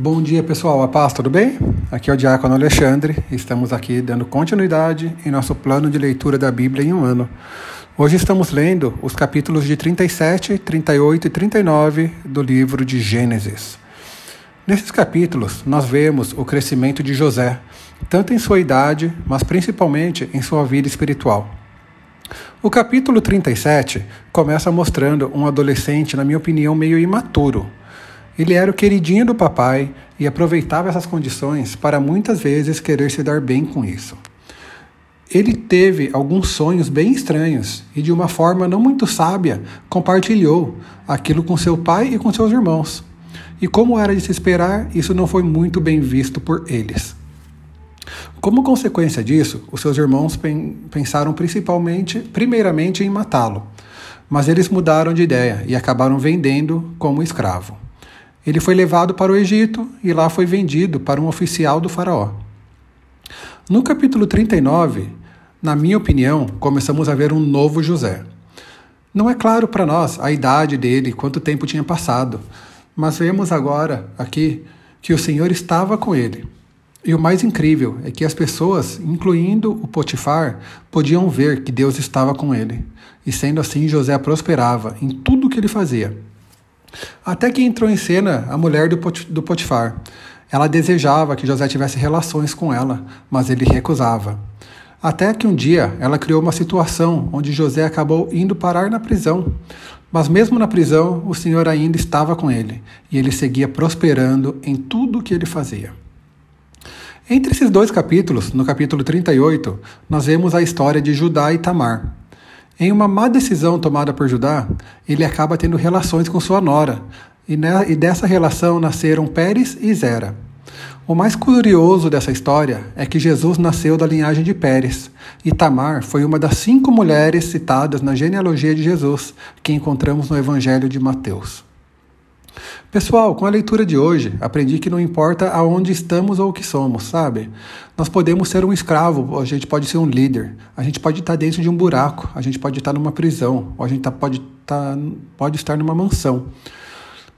Bom dia pessoal, a paz, tudo bem? Aqui é o Diácono Alexandre, estamos aqui dando continuidade em nosso plano de leitura da Bíblia em um ano. Hoje estamos lendo os capítulos de 37, 38 e 39 do livro de Gênesis. Nesses capítulos, nós vemos o crescimento de José, tanto em sua idade, mas principalmente em sua vida espiritual. O capítulo 37 começa mostrando um adolescente, na minha opinião, meio imaturo ele era o queridinho do papai e aproveitava essas condições para muitas vezes querer se dar bem com isso. Ele teve alguns sonhos bem estranhos e, de uma forma não muito sábia, compartilhou aquilo com seu pai e com seus irmãos. E, como era de se esperar, isso não foi muito bem visto por eles. Como consequência disso, os seus irmãos pensaram principalmente, primeiramente, em matá-lo. Mas eles mudaram de ideia e acabaram vendendo como escravo. Ele foi levado para o Egito e lá foi vendido para um oficial do Faraó. No capítulo 39, na minha opinião, começamos a ver um novo José. Não é claro para nós a idade dele, quanto tempo tinha passado, mas vemos agora aqui que o Senhor estava com ele. E o mais incrível é que as pessoas, incluindo o Potifar, podiam ver que Deus estava com ele. E sendo assim, José prosperava em tudo que ele fazia. Até que entrou em cena a mulher do Potifar. Ela desejava que José tivesse relações com ela, mas ele recusava. Até que um dia ela criou uma situação onde José acabou indo parar na prisão. Mas mesmo na prisão, o Senhor ainda estava com ele, e ele seguia prosperando em tudo o que ele fazia. Entre esses dois capítulos, no capítulo 38, nós vemos a história de Judá e Tamar. Em uma má decisão tomada por Judá, ele acaba tendo relações com sua nora, e, e dessa relação nasceram Pérez e Zera. O mais curioso dessa história é que Jesus nasceu da linhagem de Pérez, e Tamar foi uma das cinco mulheres citadas na genealogia de Jesus, que encontramos no Evangelho de Mateus. Pessoal, com a leitura de hoje, aprendi que não importa aonde estamos ou o que somos, sabe? Nós podemos ser um escravo, a gente pode ser um líder, a gente pode estar dentro de um buraco, a gente pode estar numa prisão, ou a gente tá, pode, tá, pode estar numa mansão.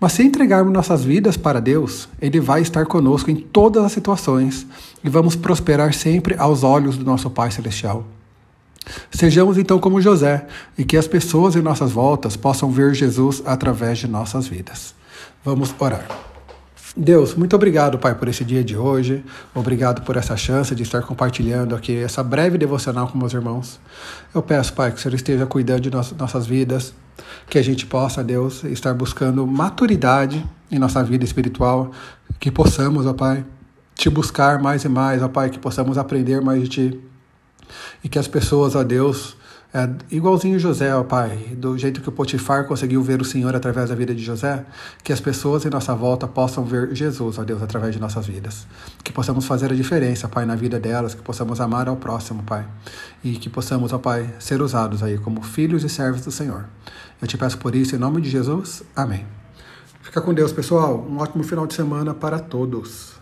Mas se entregarmos nossas vidas para Deus, Ele vai estar conosco em todas as situações e vamos prosperar sempre aos olhos do nosso Pai Celestial. Sejamos então como José e que as pessoas em nossas voltas possam ver Jesus através de nossas vidas. Vamos orar. Deus, muito obrigado, Pai, por esse dia de hoje. Obrigado por essa chance de estar compartilhando aqui essa breve devocional com meus irmãos. Eu peço, Pai, que o Senhor esteja cuidando de nossas vidas, que a gente possa, Deus, estar buscando maturidade em nossa vida espiritual, que possamos, ó Pai, te buscar mais e mais, ó Pai, que possamos aprender mais de Ti. E que as pessoas, ó Deus, é, igualzinho José, ó Pai, do jeito que o Potifar conseguiu ver o Senhor através da vida de José, que as pessoas em nossa volta possam ver Jesus, ó Deus, através de nossas vidas. Que possamos fazer a diferença, Pai, na vida delas, que possamos amar ao próximo, Pai. E que possamos, ó Pai, ser usados aí como filhos e servos do Senhor. Eu te peço por isso, em nome de Jesus. Amém. Fica com Deus, pessoal. Um ótimo final de semana para todos.